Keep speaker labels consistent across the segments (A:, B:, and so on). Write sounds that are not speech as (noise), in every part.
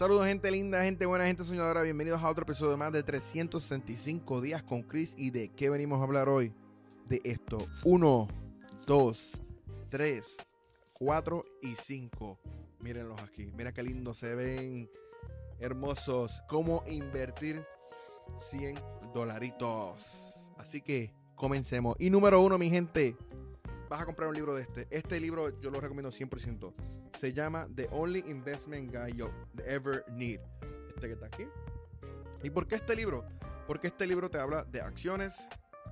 A: Saludos gente linda, gente buena, gente soñadora. Bienvenidos a otro episodio más de 365 días con Chris. ¿Y de qué venimos a hablar hoy? De esto. 1, 2, 3, 4 y 5. Mírenlos aquí. Mira qué lindo se ven. Hermosos. Cómo invertir 100 dolaritos. Así que comencemos. Y número uno, mi gente. Vas a comprar un libro de este. Este libro yo lo recomiendo 100%. Se llama The Only Investment Guide You Ever Need. Este que está aquí. ¿Y por qué este libro? Porque este libro te habla de acciones,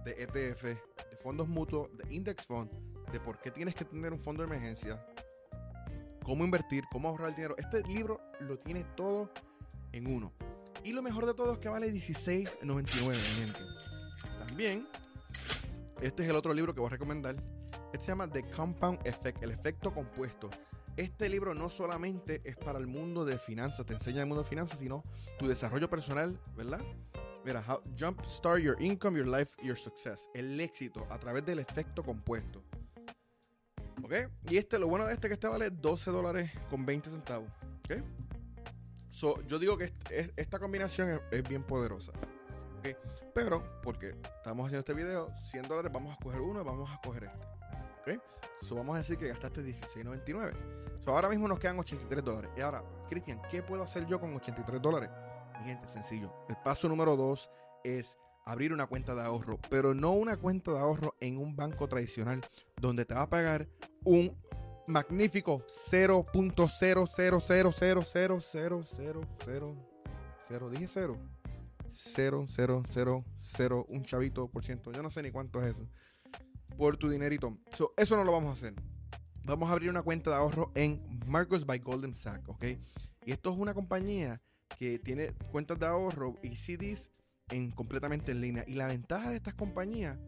A: de ETF, de fondos mutuos, de index fund, de por qué tienes que tener un fondo de emergencia, cómo invertir, cómo ahorrar el dinero. Este libro lo tiene todo en uno. Y lo mejor de todo es que vale $16.99, gente. También, este es el otro libro que voy a recomendar. Este se llama The Compound Effect, el efecto compuesto. Este libro no solamente es para el mundo de finanzas, te enseña el mundo de finanzas, sino tu desarrollo personal, ¿verdad? Mira, how, Jumpstart Your Income, Your Life, Your Success. El éxito a través del efecto compuesto. ¿Ok? Y este, lo bueno de este es que este vale 12 dólares con 20 centavos. ¿Ok? So, yo digo que esta combinación es, bien poderosa. ¿Ok? Pero, porque estamos haciendo este video, 100 dólares, vamos a escoger uno y vamos a escoger este. So, vamos a decir que gastaste 16.99. So, ahora mismo nos quedan 83 dólares. Y ahora, Cristian, ¿qué puedo hacer yo con 83 dólares? Mi gente, sencillo. El paso número 2 es abrir una cuenta de ahorro, pero no una cuenta de ahorro en un banco tradicional donde te va a pagar un magnífico 0.000000000 dije 0 0 0 0 0 un chavito por ciento yo no sé ni cuánto es eso por tu dinerito eso no lo vamos a hacer vamos a abrir una cuenta de ahorro en Marcos by Golden Sachs ok y esto es una compañía que tiene cuentas de ahorro y CDs en, completamente en línea. Y la ventaja de estas compañías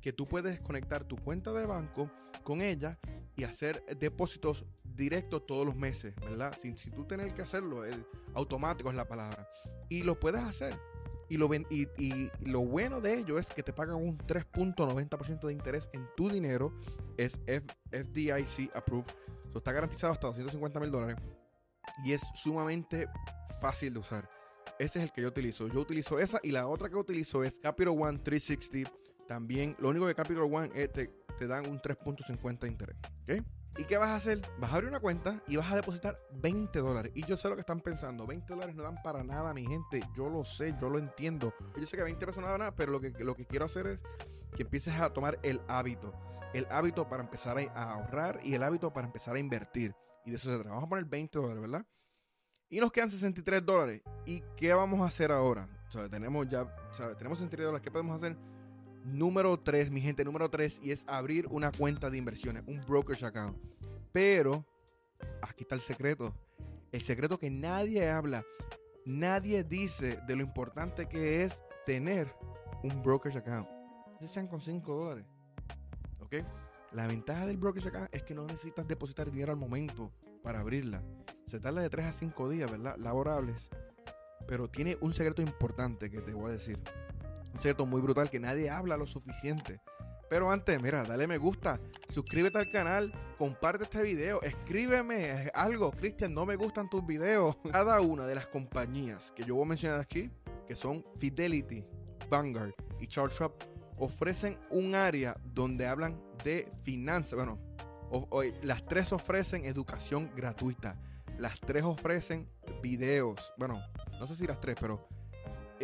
A: que tú puedes conectar tu cuenta de banco con ella y hacer depósitos directos todos los meses, ¿verdad? Sin, si tú tener que hacerlo, el automático es la palabra. Y lo puedes hacer. Y lo, y, y lo bueno de ello es que te pagan un 3.90% de interés en tu dinero. Es FDIC approved. Eso está garantizado hasta 250 mil dólares. Y es sumamente fácil de usar. Ese es el que yo utilizo. Yo utilizo esa y la otra que utilizo es Capital One 360. También, lo único que Capital One es te, te dan un 3.50 de interés. ¿Ok? ¿Y qué vas a hacer? Vas a abrir una cuenta y vas a depositar 20 dólares. Y yo sé lo que están pensando. 20 dólares no dan para nada, mi gente. Yo lo sé, yo lo entiendo. Yo sé que 20 pesos no dan nada, pero lo que, lo que quiero hacer es que empieces a tomar el hábito. El hábito para empezar a ahorrar y el hábito para empezar a invertir. Y de eso se trata. Vamos a poner 20 dólares, ¿verdad? Y nos quedan 63 dólares. ¿Y qué vamos a hacer ahora? tenemos ya, tenemos 63 dólares. ¿Qué podemos hacer? Número 3, mi gente, número 3, y es abrir una cuenta de inversiones, un brokerage account. Pero, aquí está el secreto. El secreto que nadie habla. Nadie dice de lo importante que es tener un brokerage account. Si sean con 5 dólares. ¿Ok? La ventaja del brokerage account es que no necesitas depositar dinero al momento para abrirla. Se tarda de 3 a 5 días, ¿verdad? Laborables. Pero tiene un secreto importante que te voy a decir. Secreto muy brutal que nadie habla lo suficiente. Pero antes, mira, dale me gusta, suscríbete al canal, comparte este video, escríbeme algo. Cristian, no me gustan tus videos. (laughs) Cada una de las compañías que yo voy a mencionar aquí, que son Fidelity, Vanguard y Charles Schwab, ofrecen un área donde hablan de finanzas. Bueno, las tres ofrecen educación gratuita. Las tres ofrecen videos. Bueno, no sé si las tres, pero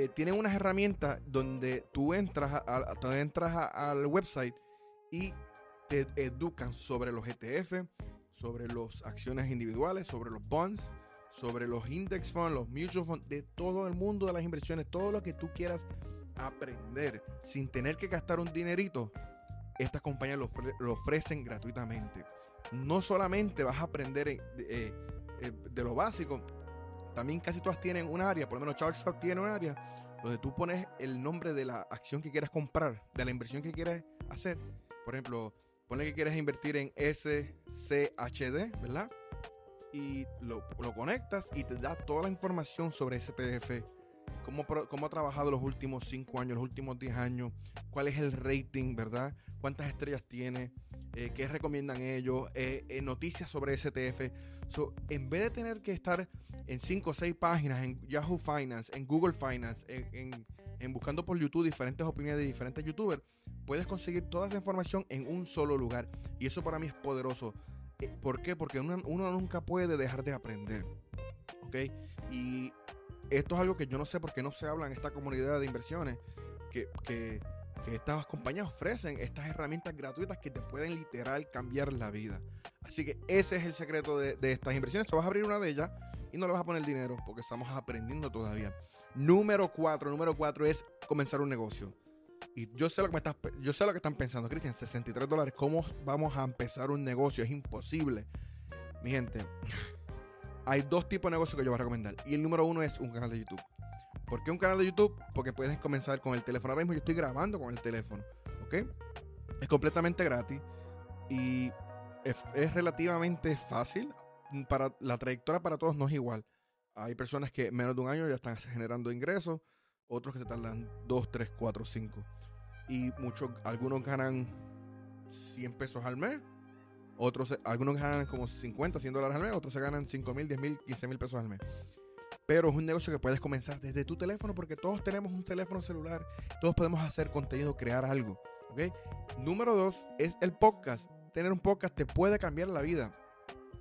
A: eh, tienen unas herramientas donde tú entras, a, entras al website y te educan sobre los ETF, sobre las acciones individuales, sobre los bonds, sobre los index funds, los mutual funds, de todo el mundo de las inversiones, todo lo que tú quieras aprender sin tener que gastar un dinerito, estas compañías lo, ofrecen gratuitamente. No solamente vas a aprender eh, eh, de lo básico, también casi todas tienen un área, por lo menos Charles Schwab tiene un área donde tú pones el nombre de la acción que quieras comprar, de la inversión que quieres hacer. Por ejemplo, pone que quieres invertir en SCHD, ¿verdad? Y lo, conectas y te da toda la información sobre STF, cómo, cómo ha trabajado los últimos 5 años, los últimos 10 años, cuál es el rating, ¿verdad? Cuántas estrellas tiene, eh, qué recomiendan ellos, eh, eh, noticias sobre STF. So, en vez de tener que estar en 5 o 6 páginas en Yahoo Finance, en Google Finance, en, en, buscando por YouTube diferentes opiniones de diferentes youtubers, puedes conseguir toda esa información en un solo lugar. Y eso para mí es poderoso. ¿Por qué? Porque uno, uno nunca puede dejar de aprender. ¿Ok? Y esto es algo que yo no sé por qué no se habla en esta comunidad de inversiones. Que, que que estas compañías ofrecen estas herramientas gratuitas que te pueden literal cambiar la vida. Así que ese es el secreto de, estas inversiones. Tú vas a abrir una de ellas y no le vas a poner dinero porque estamos aprendiendo todavía. Número cuatro, número cuatro es comenzar un negocio. Y yo sé lo que me yo sé lo que están pensando, Cristian, 63 dólares. ¿Cómo vamos a empezar un negocio? Es imposible. Mi gente, hay dos tipos de negocios que yo voy a recomendar. Y el número uno es un canal de YouTube. ¿Por qué un canal de YouTube? Porque puedes comenzar con el teléfono. Ahora mismo yo estoy grabando con el teléfono. ¿Ok? Es completamente gratis. Y es, relativamente fácil. Para, la trayectoria para todos no es igual. Hay personas que menos de un año ya están generando ingresos. Otros que se tardan 2, 3, 4, 5. Y muchos, algunos ganan 100 pesos al mes. Otros, algunos ganan como 50, 100 dólares al mes. Otros se ganan 5 mil, 10 mil, 15 mil pesos al mes pero es un negocio que puedes comenzar desde tu teléfono porque todos tenemos un teléfono celular, todos podemos hacer contenido, crear algo. ¿okay? Número dos es el podcast. Tener un podcast te puede cambiar la vida.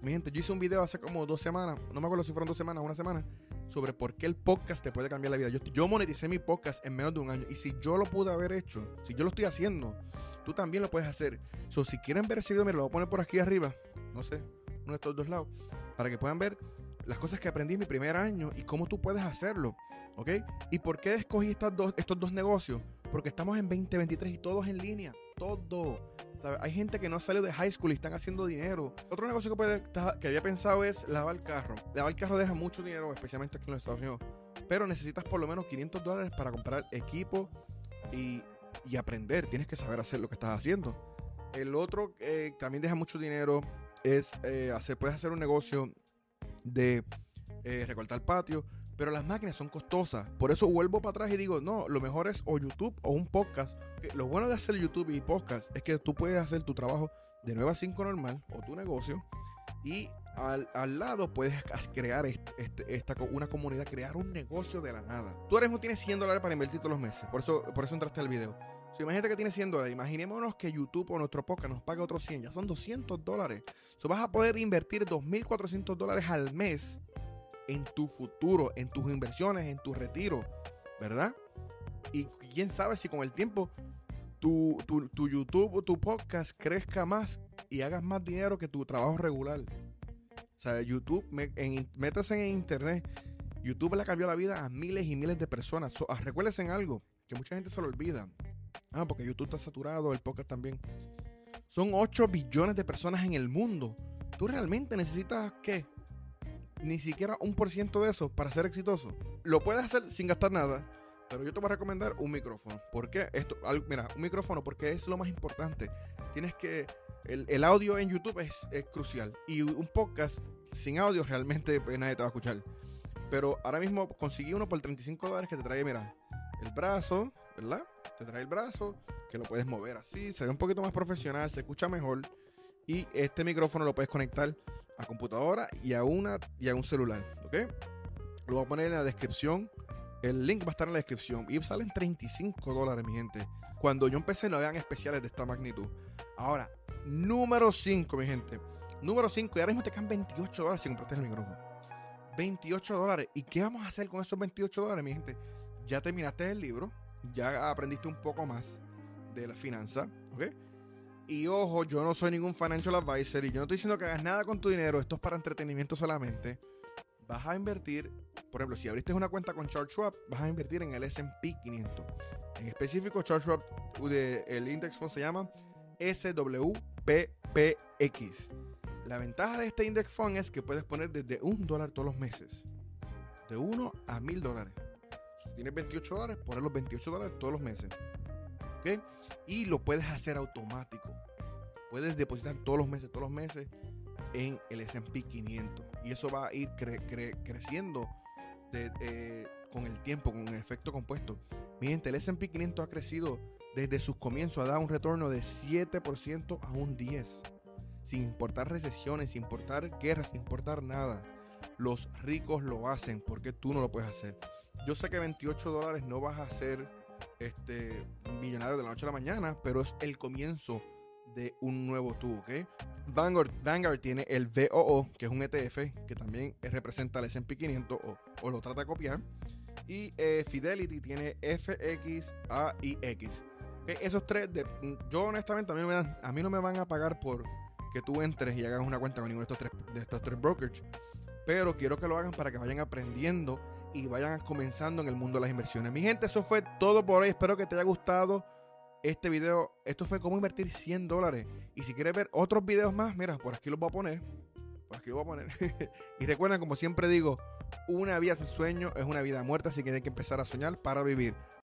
A: Mi gente, yo hice un video hace como dos semanas, no me acuerdo si fueron dos semanas o una semana, sobre por qué el podcast te puede cambiar la vida. Yo, yo moneticé mi podcast en menos de un año y si yo lo pude haber hecho, si yo lo estoy haciendo, tú también lo puedes hacer. So, si quieren ver ese video, mira, lo voy a poner por aquí arriba, no sé, uno de estos dos lados, para que puedan ver las cosas que aprendí en mi primer año y cómo tú puedes hacerlo. ¿Ok? ¿Y por qué escogí estos dos, estos dos negocios? Porque estamos en 2023 y todos en línea. Todo. Hay gente que no salió de high school y están haciendo dinero. Otro negocio que, que había pensado es lavar el carro. Lavar el carro deja mucho dinero, especialmente aquí en los Estados Unidos. Pero necesitas por lo menos 500 dólares para comprar equipo y, y aprender. Tienes que saber hacer lo que estás haciendo. El otro que también deja mucho dinero es eh, hacer, puedes hacer un negocio de eh, recortar patio, pero las máquinas son costosas. Por eso vuelvo para atrás y digo, no, lo mejor es o YouTube o un podcast. Lo bueno de hacer YouTube y podcast es que tú puedes hacer tu trabajo de 9 a 5 normal o tu negocio y al, lado puedes crear este, esta, una comunidad, crear un negocio de la nada. Tú ahora mismo tienes 100 dólares para invertir todos los meses. Por eso, por eso entraste al video. Imagínate que tienes 100 dólares. Imaginémonos que YouTube o nuestro podcast nos pague otros 100. Ya son 200 dólares. So vas a poder invertir 2.400 dólares al mes en tu futuro, en tus inversiones, en tu retiro. ¿Verdad? Y quién sabe si con el tiempo tu, YouTube o tu podcast crezca más y hagas más dinero que tu trabajo regular. O sea, YouTube, métase en internet. YouTube le cambió la vida a miles y miles de personas. So, ah, recuérdense en algo que mucha gente se lo olvida. Ah, porque YouTube está saturado, el podcast también. Son 8 billones de personas en el mundo. ¿Tú realmente necesitas qué? Ni siquiera un por ciento de eso para ser exitoso. Lo puedes hacer sin gastar nada, pero yo te voy a recomendar un micrófono. ¿Por qué? Esto, mira, un micrófono porque es lo más importante. Tienes que... El, audio en YouTube es, es, crucial. Y un podcast sin audio realmente pues, nadie te va a escuchar. Pero ahora mismo conseguí uno por 35 dólares que te trae, mira, el brazo, ¿verdad? Te trae el brazo, que lo puedes mover así, se ve un poquito más profesional, se escucha mejor. Y este micrófono lo puedes conectar a computadora y a una y a un celular, ¿ok? Lo voy a poner en la descripción. El link va a estar en la descripción. Y salen 35 dólares, mi gente. Cuando yo empecé no habían especiales de esta magnitud. Ahora, número 5, mi gente. Número 5, y ahora mismo te quedan 28 dólares si compraste el micrófono. 28 dólares. ¿Y qué vamos a hacer con esos 28 dólares, mi gente? Ya terminaste el libro ya aprendiste un poco más de la finanza, ¿ok? Y ojo, yo no soy ningún financial advisor y yo no estoy diciendo que hagas nada con tu dinero, esto es para entretenimiento solamente. Vas a invertir, por ejemplo, si abriste una cuenta con Charles Schwab, vas a invertir en el S&P 500. En específico, Charles Schwab, el index fund se llama SWPPX. La ventaja de este index fund es que puedes poner desde un dólar todos los meses. De uno a mil dólares tienes 28 dólares, pones los 28 dólares todos los meses. ¿Ok? Y lo puedes hacer automático. Puedes depositar todos los meses, todos los meses en el SP 500. Y eso va a ir creciendo con el tiempo, con el efecto compuesto. Mi gente, el SP 500 ha crecido desde sus comienzos ha dado un retorno de 7% a un 10%. Sin importar recesiones, sin importar guerras, sin importar nada. Los ricos lo hacen porque tú no lo puedes hacer. Yo sé que 28 dólares no vas a ser este, millonario de la noche a la mañana, pero es el comienzo de un nuevo tubo, ¿ok? Vanguard, tiene el VOO, que es un ETF, que también representa al S&P 500 o, lo trata de copiar. Y eh, Fidelity tiene FX. Esos tres, de, yo honestamente a mí, no me a mí no me van a pagar por que tú entres y hagas una cuenta con ninguno de estos tres, de estos tres brokers. Pero quiero que lo hagan para que vayan aprendiendo y vayan comenzando en el mundo de las inversiones. Mi gente, eso fue todo por hoy. Espero que te haya gustado este video. Esto fue cómo invertir 100 dólares. Y si quieres ver otros videos más, mira, por aquí los voy a poner. Por aquí los voy a poner. (laughs) y recuerden, como siempre digo, una vida sin sueño es una vida muerta, así que hay que empezar a soñar para vivir.